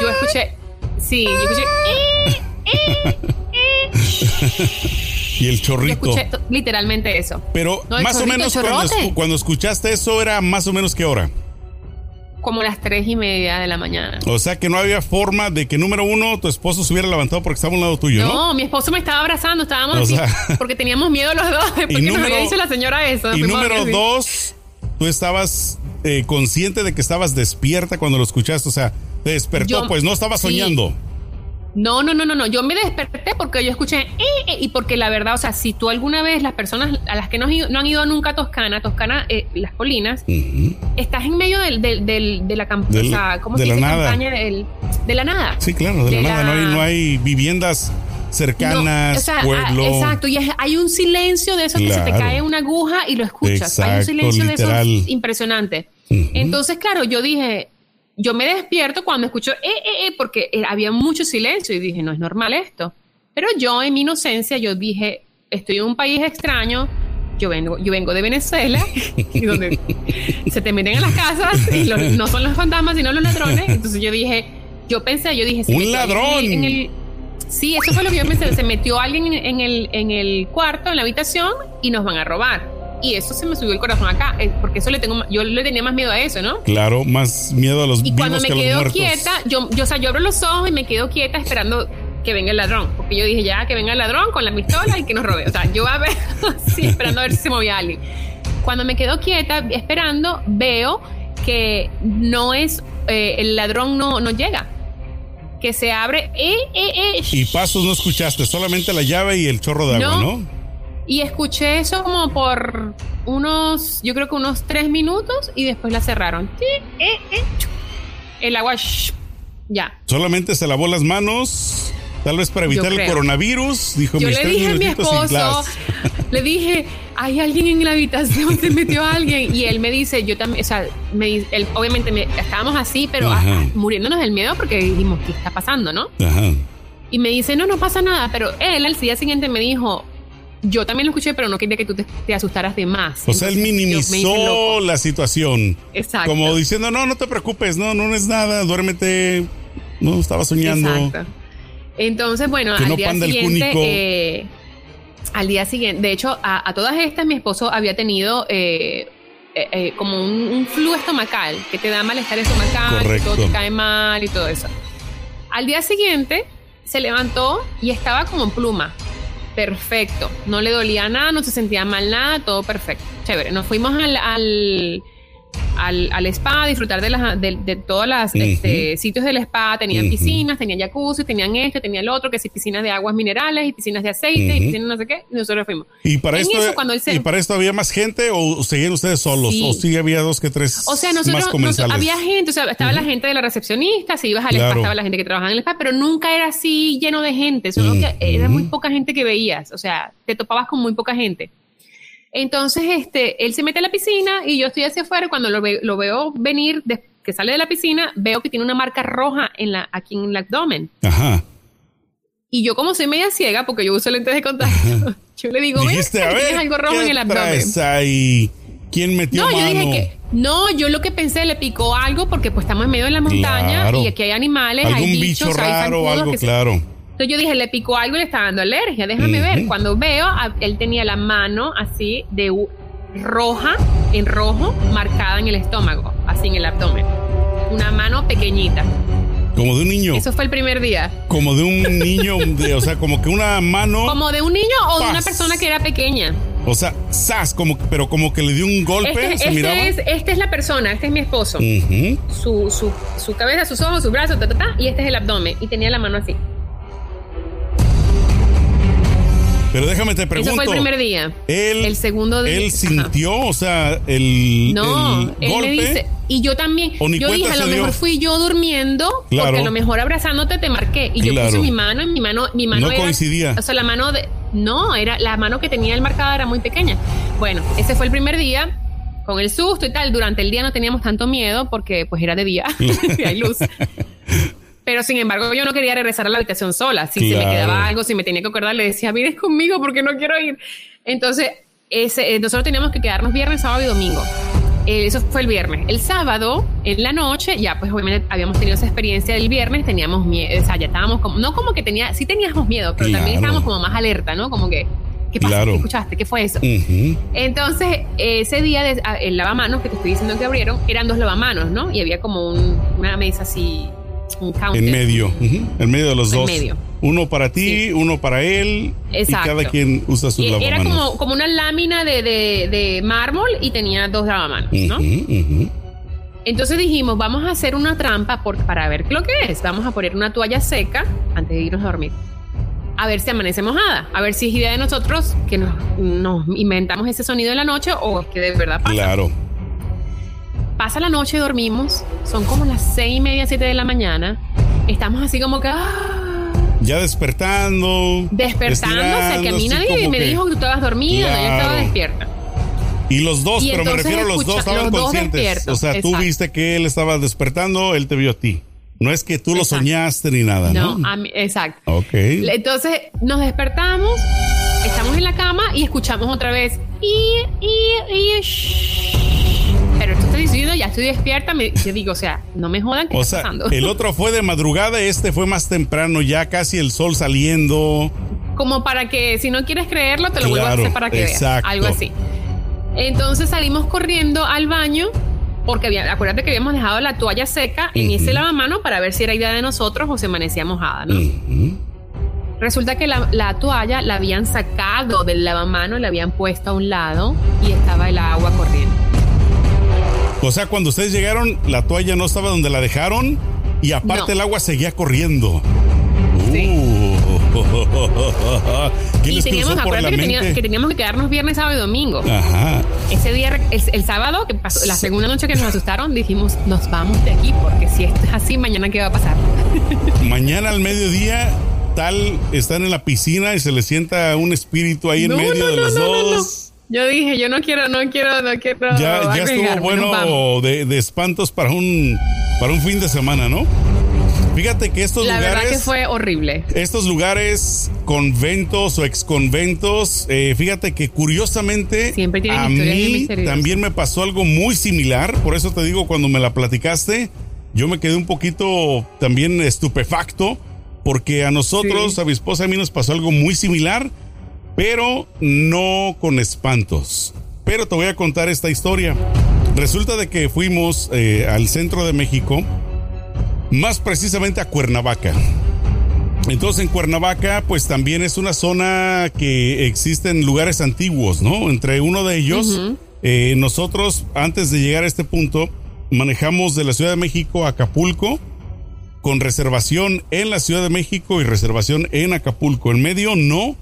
Speaker 2: Yo escuché, sí, yo escuché. <laughs>
Speaker 1: Y el chorrito.
Speaker 2: escuché literalmente eso.
Speaker 1: Pero más o menos cuando, escuchaste eso era más o menos qué hora?
Speaker 2: Como las tres y media de la mañana.
Speaker 1: O sea que no había forma de que, número uno, tu esposo se hubiera levantado porque estaba a un lado tuyo, ¿no?
Speaker 2: No, mi esposo me estaba abrazando, estábamos así, <laughs> porque teníamos miedo los dos, porque y número, nos había dicho la señora eso.
Speaker 1: Y número dos, tú estabas eh, consciente de que estabas despierta cuando lo escuchaste, o sea, te despertó, pues no estabas soñando.
Speaker 2: No, no, no, no, no. Yo me desperté porque yo escuché eh, eh, y porque la verdad, o sea, si tú alguna vez las personas a las que no, han ido nunca a Toscana, Toscana, eh, las colinas, estás en medio del, del, de la campaña, o sea, ¿cómo se dice? Campaña de la nada.
Speaker 1: Sí, claro, de, la, nada. No hay, no hay viviendas cercanas, ah, pueblo.
Speaker 2: exacto, y hay un silencio de eso que se te cae una aguja y lo escuchas. hay un silencio de eso impresionante. Entonces, claro, yo dije, yo me despierto cuando escucho, eh, eh, eh, porque había mucho silencio y dije, no es normal esto. Pero yo en mi inocencia, yo dije, estoy en un país extraño, yo vengo, yo vengo de Venezuela, donde <laughs> se te meten en las casas y no son los fantasmas, sino los ladrones. Entonces yo dije, yo pensé, yo dije,
Speaker 1: un ladrón.
Speaker 2: sí, eso fue lo que yo pensé, se metió alguien en el, en el cuarto, en la habitación y nos van a robar y eso se me subió el corazón acá, eh, porque eso le tengo, yo le tenía más miedo a eso, ¿no?
Speaker 1: Claro, más miedo a los y cuando me quedo
Speaker 2: quieta, yo, yo, o sea, yo abro los ojos y me quedo quieta esperando que venga el ladrón, porque yo dije ya que venga el ladrón con la pistola y que nos robe, o sea, yo a ver, <laughs> sí, esperando a ver si se movía alguien. Cuando me quedo quieta esperando, veo que no es, eh, el ladrón no, no llega que se abre. Eh, eh, eh.
Speaker 1: Y pasos no escuchaste, solamente la llave y el chorro de agua, ¿no?
Speaker 2: Y escuché eso como por unos, yo creo que unos tres minutos y después la cerraron. Eh, eh, el agua, ya.
Speaker 1: Solamente se lavó las manos, tal vez para evitar el coronavirus, dijo
Speaker 2: Yo le dije a mi esposo, <laughs> le dije, hay alguien en la habitación, se metió alguien. Y él me dice, yo también, o sea, me, él, obviamente estábamos así, pero muriéndonos del miedo porque dijimos, ¿qué está pasando, no? Ajá. Y me dice, no, no pasa nada. Pero él al día siguiente me dijo, yo también lo escuché, pero no quería que tú te, asustaras de más.
Speaker 1: O sea, él minimizó la situación. Exacto. Como diciendo, no, no te preocupes, no, no es nada, duérmete. No, estaba soñando. Exacto.
Speaker 2: Entonces, bueno, al día siguiente. Eh, al día siguiente, de hecho, a, todas estas mi esposo había tenido eh, eh, como un, flu estomacal que te da malestar estomacal, Correcto. todo te cae mal y todo eso. Al día siguiente se levantó y estaba como en pluma perfecto. No le dolía nada, no se sentía mal nada, todo perfecto. Chévere. Nos fuimos al, al, al spa, disfrutar de, las, de, de todos los este, sitios del spa. Tenían piscinas, tenían jacuzzi, tenían este, tenían el otro, que sí, piscinas de aguas minerales y piscinas de aceite y piscinas no sé qué. Y nosotros fuimos.
Speaker 1: ¿Y para, esto, ¿Y para esto había más gente o seguían ustedes solos? ¿O sí había dos que tres?
Speaker 2: O sea, nosotros, había gente, o sea, estaba la gente de la recepcionista, si ibas al spa, estaba la gente que trabajaba en el spa, pero nunca era así lleno de gente, solo que era muy poca gente que veías, o sea, te topabas con muy poca gente. Entonces, este, él se mete a la piscina y yo estoy hacia afuera. Cuando lo, lo veo venir, que sale de la piscina, veo que tiene una marca roja en la, aquí en el abdomen. Ajá. Y yo, como soy media ciega, porque yo uso lentes de contacto, <laughs> yo le digo,
Speaker 1: tienes algo rojo en el abdomen. Ahí? ¿Quién metió
Speaker 2: no,
Speaker 1: mano?
Speaker 2: Yo dije que, no, yo lo que pensé, le picó algo porque pues estamos en medio de la montaña y aquí hay animales,
Speaker 1: ¿Algún
Speaker 2: hay
Speaker 1: bicho
Speaker 2: bichos,
Speaker 1: raro,
Speaker 2: hay
Speaker 1: algo
Speaker 2: que
Speaker 1: claro.
Speaker 2: Entonces yo dije, le picó algo y le está dando alergia, déjame ver. Cuando veo, él tenía la mano así de roja, en rojo, marcada en el estómago, así en el abdomen. Una mano pequeñita.
Speaker 1: Como de un niño.
Speaker 2: Eso fue el primer día.
Speaker 1: Como de un niño, de, o sea, como que una mano. <laughs>
Speaker 2: Como de un niño o de una persona que era pequeña.
Speaker 1: O sea, sas, como, pero como que le dio un golpe,
Speaker 2: este,
Speaker 1: ¿se
Speaker 2: este? Es, esta es la persona, este es mi esposo. su, su, su, cabeza, sus ojos, sus brazos, ta, ta, ta, y este es el abdomen. Y tenía la mano así.
Speaker 1: Pero déjame te pregunto.
Speaker 2: Eso fue el primer día.
Speaker 1: Él,
Speaker 2: el segundo día.
Speaker 1: Él sintió, o sea, el,
Speaker 2: no,
Speaker 1: el
Speaker 2: él
Speaker 1: golpe.
Speaker 2: Me dice, y yo también.
Speaker 1: yo
Speaker 2: dije, a lo mejor fui yo durmiendo,
Speaker 1: claro.
Speaker 2: porque a lo mejor abrazándote te marqué. Y
Speaker 1: claro.
Speaker 2: yo puse mi mano, en mi mano, mi mano
Speaker 1: no
Speaker 2: era,
Speaker 1: coincidía.
Speaker 2: O sea, la mano de. No, era la mano que tenía el marcada era muy pequeña. Bueno, ese fue el primer día. Con el susto y tal, durante el día no teníamos tanto miedo porque pues era de día <laughs> y hay luz. Pero sin embargo, yo no quería regresar a la habitación sola. Si
Speaker 1: claro.
Speaker 2: se me quedaba algo, si me tenía que acordar, le decía, vienes conmigo porque no quiero ir. Entonces, ese, nosotros teníamos que quedarnos viernes, sábado y domingo. Eh, eso fue el viernes. El sábado, en la noche, ya pues obviamente habíamos tenido esa experiencia del viernes, teníamos miedo, o sea, ya estábamos como, no como que tenía, sí teníamos miedo, pero
Speaker 1: claro.
Speaker 2: también estábamos como más alerta, ¿no? Como que, ¿qué pasó?
Speaker 1: Claro.
Speaker 2: ¿Qué escuchaste? ¿Qué fue eso?
Speaker 1: Uh -huh.
Speaker 2: Enstonces, ese día, de, el lavamanos que te estoy diciendo que abrieron, eran dos lavamanos, ¿no? Y había como un, una mesa así
Speaker 1: en medio, uh -huh. en medio de los
Speaker 2: en
Speaker 1: dos.
Speaker 2: Medio.
Speaker 1: Uno para ti, sí. uno para él.
Speaker 2: Exacto.
Speaker 1: Y cada quien usa sus
Speaker 2: y
Speaker 1: lavamanos.
Speaker 2: Era como, como una lámina de, de, de, mármol y tenía dos lavamanos, ¿no?
Speaker 1: Uh -huh,
Speaker 2: Entonces dijimos, vamos a hacer una trampa por, para ver lo que es. Vamos a poner una toalla seca antes de irnos a dormir. A ver si amanece mojada. A ver si es idea de nosotros que nos, nos inventamos ese sonido en la noche o es que de verdad pasa.
Speaker 1: Claro.
Speaker 2: Pasa la noche, dormimos. Son como las seis y media, siete de la mañana. Estamos así como que. ¡ah!
Speaker 1: Ya despertando.
Speaker 2: Despertándose, que a mí nadie me
Speaker 1: que...
Speaker 2: dijo que tú estabas dormida, claro. yo estaba despierta.
Speaker 1: Y los dos,
Speaker 2: y
Speaker 1: pero me refiero a los dos, estaban
Speaker 2: los
Speaker 1: conscientes.
Speaker 2: Dos
Speaker 1: o sea,
Speaker 2: exacto.
Speaker 1: tú viste que él estaba despertando, él te vio a ti. No es que tú lo
Speaker 2: exacto.
Speaker 1: soñaste ni nada, ¿no?
Speaker 2: No, mí, exacto.
Speaker 1: Ok.
Speaker 2: Entonces nos despertamos, estamos en la cama y escuchamos otra vez. Y, y, y. Pero esto estoy diciendo, ya estoy despierta. Me, yo digo, o sea, no me jodan. ¿qué
Speaker 1: o
Speaker 2: está
Speaker 1: sea,
Speaker 2: pasando?
Speaker 1: el otro fue de madrugada, este fue más temprano, ya casi el sol saliendo.
Speaker 2: Como para que, si no quieres creerlo, te lo claro, vuelvo a hacer para que
Speaker 1: exacto.
Speaker 2: veas. Algo así. Entonces salimos corriendo al baño porque había, acuérdate que habíamos dejado la toalla seca en uh -huh. ese lavamano para ver si era idea de nosotros o se amanecía mojada, ¿no? Uh -huh. Resulta que la, la, toalla la habían sacado del lavamano, la habían puesto a un lado y estaba el agua corriendo.
Speaker 1: O sea, cuando ustedes llegaron, la toalla no estaba donde la dejaron y aparte
Speaker 2: no.
Speaker 1: el agua seguía corriendo.
Speaker 2: Sí.
Speaker 1: Uh, <laughs> ¿Qué
Speaker 2: y teníamos, acuérdate que, tenía, que, teníamos que quedarnos viernes, sábado y domingo.
Speaker 1: Ajá.
Speaker 2: Ese día, el, el sábado, que pasó, la segunda noche que nos asustaron, dijimos, nos vamos de aquí, porque si esto es así, mañana qué va a pasar. <laughs>
Speaker 1: mañana al mediodía, tal, están en la piscina y se les sienta un espíritu ahí en medio
Speaker 2: no,
Speaker 1: de los dos.
Speaker 2: Yo dije, yo no quiero, no quiero, no quiero.
Speaker 1: Ya, ya estuvo bueno de, de, espantos para un, para un fin de semana, ¿no? Fíjate que estos
Speaker 2: la
Speaker 1: lugares.
Speaker 2: La verdad que fue horrible.
Speaker 1: Estos lugares, conventos o exconventos, eh, fíjate que curiosamente.
Speaker 2: Siempre tienen
Speaker 1: a mí también me pasó algo muy similar. Por eso te digo, cuando me la platicaste, yo me quedé un poquito también estupefacto. Porque a nosotros, sí. a mi esposa y a mí nos pasó algo muy similar pero no con espantos. Pero te voy a contar esta historia. Resulta de que fuimos eh, al centro de México, más precisamente a Cuernavaca. Entonces en Cuernavaca pues también es una zona que existen lugares antiguos, ¿no? Entre uno de ellos, uh -huh. eh, nosotros antes de llegar a este punto manejamos de la Ciudad de México a Acapulco con reservación en la Ciudad de México y reservación en Acapulco. En medio no,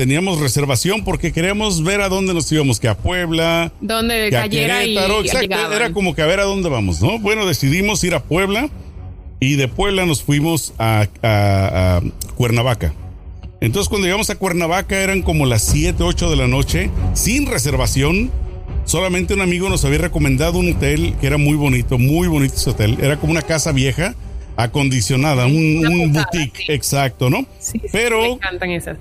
Speaker 1: teníamos reservación porque queríamos ver a dónde nos íbamos, que a Puebla,
Speaker 2: donde
Speaker 1: que a
Speaker 2: cayera
Speaker 1: Querétaro,
Speaker 2: y,
Speaker 1: exacto, era como que a ver a dónde vamos, ¿no? Bueno, decidimos ir a Puebla y de Puebla nos fuimos a, a, a Cuernavaca. Entonces cuando llegamos a Cuernavaca eran como las 7, 8 de la noche, sin reservación. Solamente un amigo nos había recomendado un hotel que era muy bonito, muy bonito ese hotel. Era como una casa vieja, acondicionada, un, un boutique, sí. exacto, ¿no?
Speaker 2: Sí,
Speaker 1: Pero
Speaker 2: me encantan esas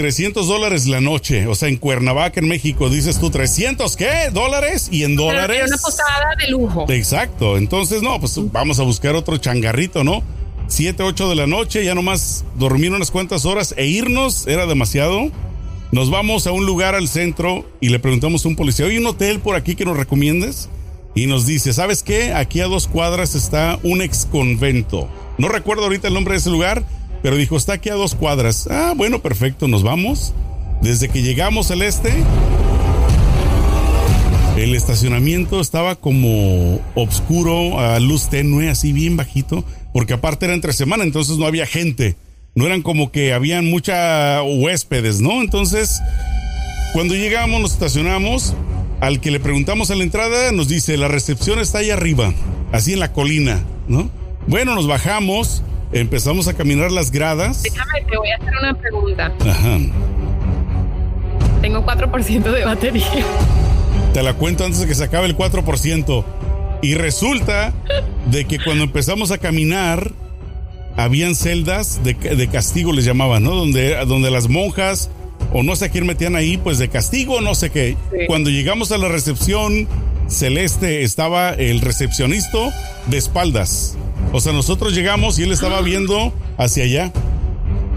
Speaker 1: 300 dólares la noche. O sea, en Cuernavaca, en México, dices tú 300, ¿qué? ¿Dólares? Y en dólares.
Speaker 2: Una posada de lujo.
Speaker 1: Exacto. Entonces, no, pues vamos a buscar otro changarrito, ¿no? 7, 8 de la noche, ya nomás dormir unas cuantas horas e irnos era demasiado. Nos vamos a un lugar al centro y le preguntamos a un policía, ¿hay un hotel por aquí que nos recomiendes? Y nos dice, ¿sabes qué? Aquí a dos cuadras está un ex convento. No recuerdo ahorita el nombre de ese lugar, pero dijo, está aquí a dos cuadras. Ah, bueno, perfecto, nos vamos. Desde que llegamos al este, el estacionamiento estaba como oscuro, a luz tenue, así bien bajito, porque aparte era entre semana, entonces no había gente. No eran como que habían mucha huéspedes, ¿no? Entonces, cuando llegamos, nos estacionamos. Al que le preguntamos a la entrada, nos dice, la recepción está ahí arriba, así en la colina, ¿no? Bueno, nos bajamos Empezamos a caminar las gradas.
Speaker 2: Déjame, te voy a hacer una pregunta. Ajá. Tengo 4% de batería.
Speaker 1: Te la cuento antes de que se acabe el 4%. Y resulta de que cuando empezamos a caminar, habían celdas de, castigo, les llamaban, ¿no? Donde, donde las monjas, o no sé a quién metían ahí, pues de castigo, no sé qué. Cuando llegamos a la recepción celeste, estaba el recepcionista de espaldas. O sea, nosotros llegamos y él estaba viendo hacia allá.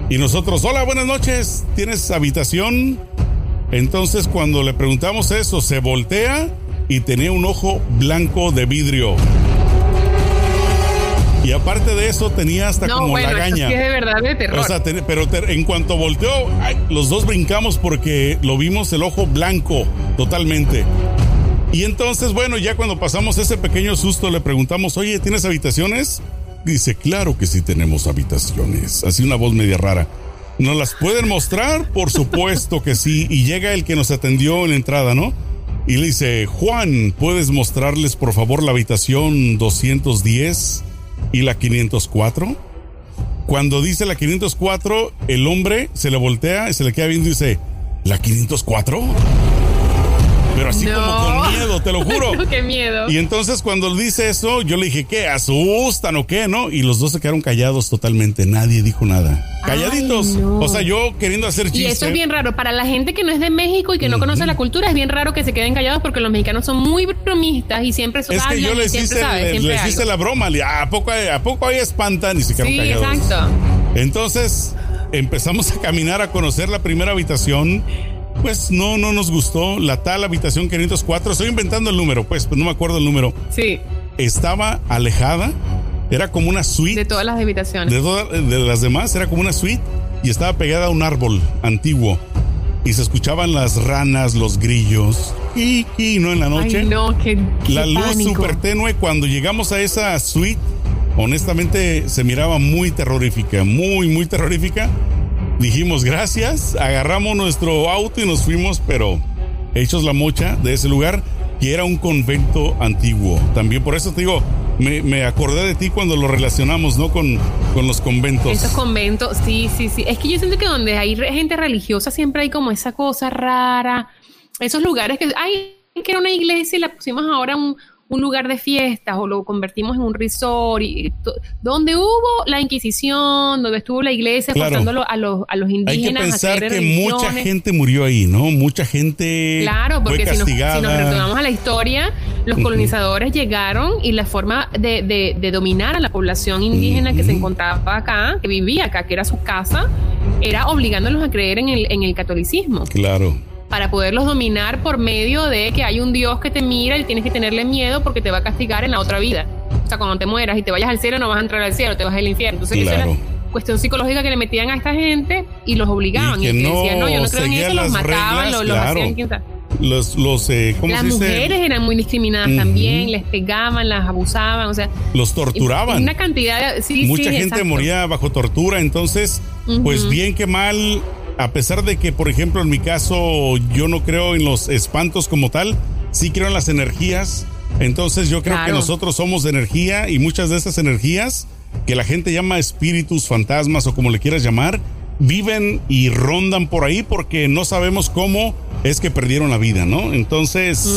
Speaker 1: Y nosotros, hola, buenas noches, ¿tienes habitación? Entonces cuando le preguntamos eso, se voltea y tenía un ojo blanco de vidrio. Y aparte de eso tenía hasta como bueno, lagaña.
Speaker 2: Sí es de verdad de terror.
Speaker 1: O sea, pero en cuanto volteó, los dos brincamos porque lo vimos el ojo blanco totalmente. Y entonces, bueno, ya cuando pasamos ese pequeño susto, le preguntamos, oye, ¿tienes habitaciones? Dice, claro que sí tenemos habitaciones. Así una voz media rara. ¿Nos las pueden mostrar? Por supuesto que sí. Y llega el que nos atendió en la entrada, ¿no? Y le dice, Juan, ¿puedes mostrarles por favor la habitación 210 y la 504? Cuando dice la 504, el hombre se le voltea y se le queda viendo y dice, ¿la 504? Pero así como con miedo, te lo <laughs> juro.
Speaker 2: Qué miedo.
Speaker 1: Y entonces cuando dice eso, yo le dije, ¿qué? ¿Asustan o qué? ¿No? Y los dos se quedaron callados totalmente. Nadie dijo nada. Calladitos. O sea, yo queriendo hacer chiste.
Speaker 2: Y eso es bien raro. Para la gente que no es de México y que no conoce la cultura, es bien raro que se queden callados porque los mexicanos son muy bromistas y siempre
Speaker 1: Es que yo les hice, les, hice la broma. ¿A poco, ¿A poco ahí espantan? Y se quedaron sí, Exacto. Entonces empezamos a caminar a conocer la primera habitación pues no, no nos gustó la tal habitación 504. Estoy inventando el número, pues, pues no me acuerdo el número.
Speaker 2: Sí.
Speaker 1: Estaba alejada, era como una suite.
Speaker 2: De todas las habitaciones.
Speaker 1: De, de las demás, era como una suite y estaba pegada a un árbol antiguo. Y se escuchaban las ranas, los grillos. Y, y no en la noche.
Speaker 2: Ay, no, qué,
Speaker 1: la luz súper tenue. Cuando llegamos a esa suite, honestamente se miraba muy terrorífica, muy, muy terrorífica dijimos gracias, agarramos nuestro auto y nos fuimos, pero hechos la mocha de ese lugar, que era un convento antiguo. También por eso te digo, me, acordé de ti cuando lo relacionamos, ¿no? Con, con los conventos.
Speaker 2: Esos conventos, sí, sí, sí. Es que yo siento que donde hay gente religiosa siempre hay como esa cosa rara. Esos lugares que, ay, que era una iglesia y la pusimos ahora un, un lugar de fiestas o lo convertimos en un resort, y, donde hubo la Inquisición, donde estuvo la iglesia claro. a los, a los indígenas.
Speaker 1: Hay que pensar que mucha gente murió ahí, ¿no? Mucha gente
Speaker 2: claro, porque Si, nos, si retomamos a la historia, los colonizadores llegaron y la forma de, de, dominar a la población indígena que se encontraba acá, que vivía acá, que era su casa, era obligándolos a creer en el, en el catolicismo.
Speaker 1: Claro
Speaker 2: para poderlos dominar por medio de que hay un Dios que te mira y tienes que tenerle miedo porque te va a castigar en la otra vida. O sea, cuando te mueras y te vayas al cielo, no vas a entrar al cielo, te vas al infierno. Entonces, esa era cuestión psicológica que le metían a esta gente y los obligaban. Y, que decían, no, yo no creo en eso, los mataban, los, hacían.
Speaker 1: Los, los, eh, ¿cómo
Speaker 2: Las mujeres eran muy discriminadas también, les pegaban, las abusaban, o sea.
Speaker 1: Los torturaban.
Speaker 2: Una cantidad de. Sí,
Speaker 1: Mucha gente moría bajo tortura, entonces, pues bien que mal, a pesar de que, por ejemplo, en mi caso, yo no creo en los espantos como tal, sí creo en las energías. Entonces yo creo que nosotros somos de energía y muchas de esas energías que la gente llama espíritus, fantasmas o como le quieras llamar, viven y rondan por ahí porque no sabemos cómo es que perdieron la vida, ¿no? Entonces...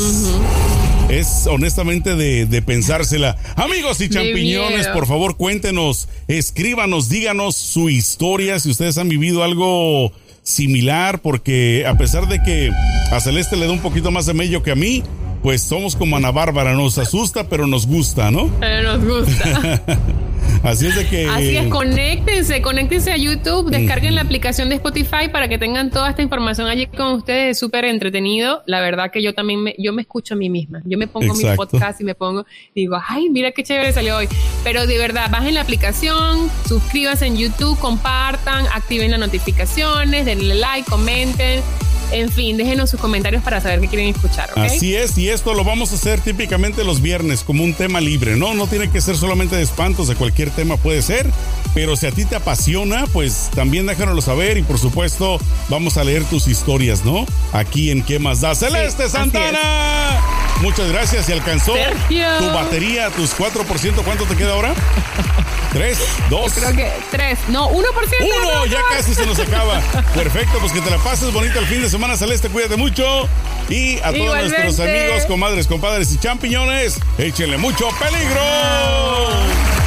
Speaker 1: Es honestamente de, de, pensársela. Amigos y champiñones, por favor cuéntenos, escríbanos, díganos su historia, si ustedes han vivido algo similar porque a pesar de que a Celeste le da un poquito más de mello que a mí, pues somos como Ana Bárbara, nos asusta pero nos gusta, ¿no?
Speaker 2: Pero nos gusta. <laughs>
Speaker 1: Así es de que.
Speaker 2: Así es, conéctense, conéctense a YouTube, descarguen la aplicación de Spotify para que tengan toda esta información allí con ustedes. Es súper entretenido. La verdad que yo también me, yo me escucho a mí misma. Yo me pongo mi podcast y me pongo, digo, ay, mira qué chévere salió hoy. Pero de verdad, bajen la aplicación, suscríbanse en YouTube, compartan, activen las notificaciones, denle like, comenten. En fin, déjenos sus comentarios para saber qué quieren escuchar.
Speaker 1: Así es, y esto lo vamos a hacer típicamente los viernes como un tema libre, ¿no? No tiene que ser solamente de espantos, de cualquier tema puede ser, pero si a ti te apasiona, pues también déjanoslo saber y por supuesto vamos a leer tus historias, ¿no? Aquí en ¿Qué más da? Celeste Santana. Muchas gracias y alcanzó tu batería, tus 4%. ¿Cuánto te queda ahora? <laughs> ¿Tres? ¿Dos?
Speaker 2: Creo que tres. No, 1%.
Speaker 1: Uno, ya casi se nos acaba. <laughs> Perfecto, pues que te la pases bonito el fin de semana, Celeste. Cuídate mucho. Y a todos nuestros amigos, comadres, compadres y champiñones, échenle mucho peligro.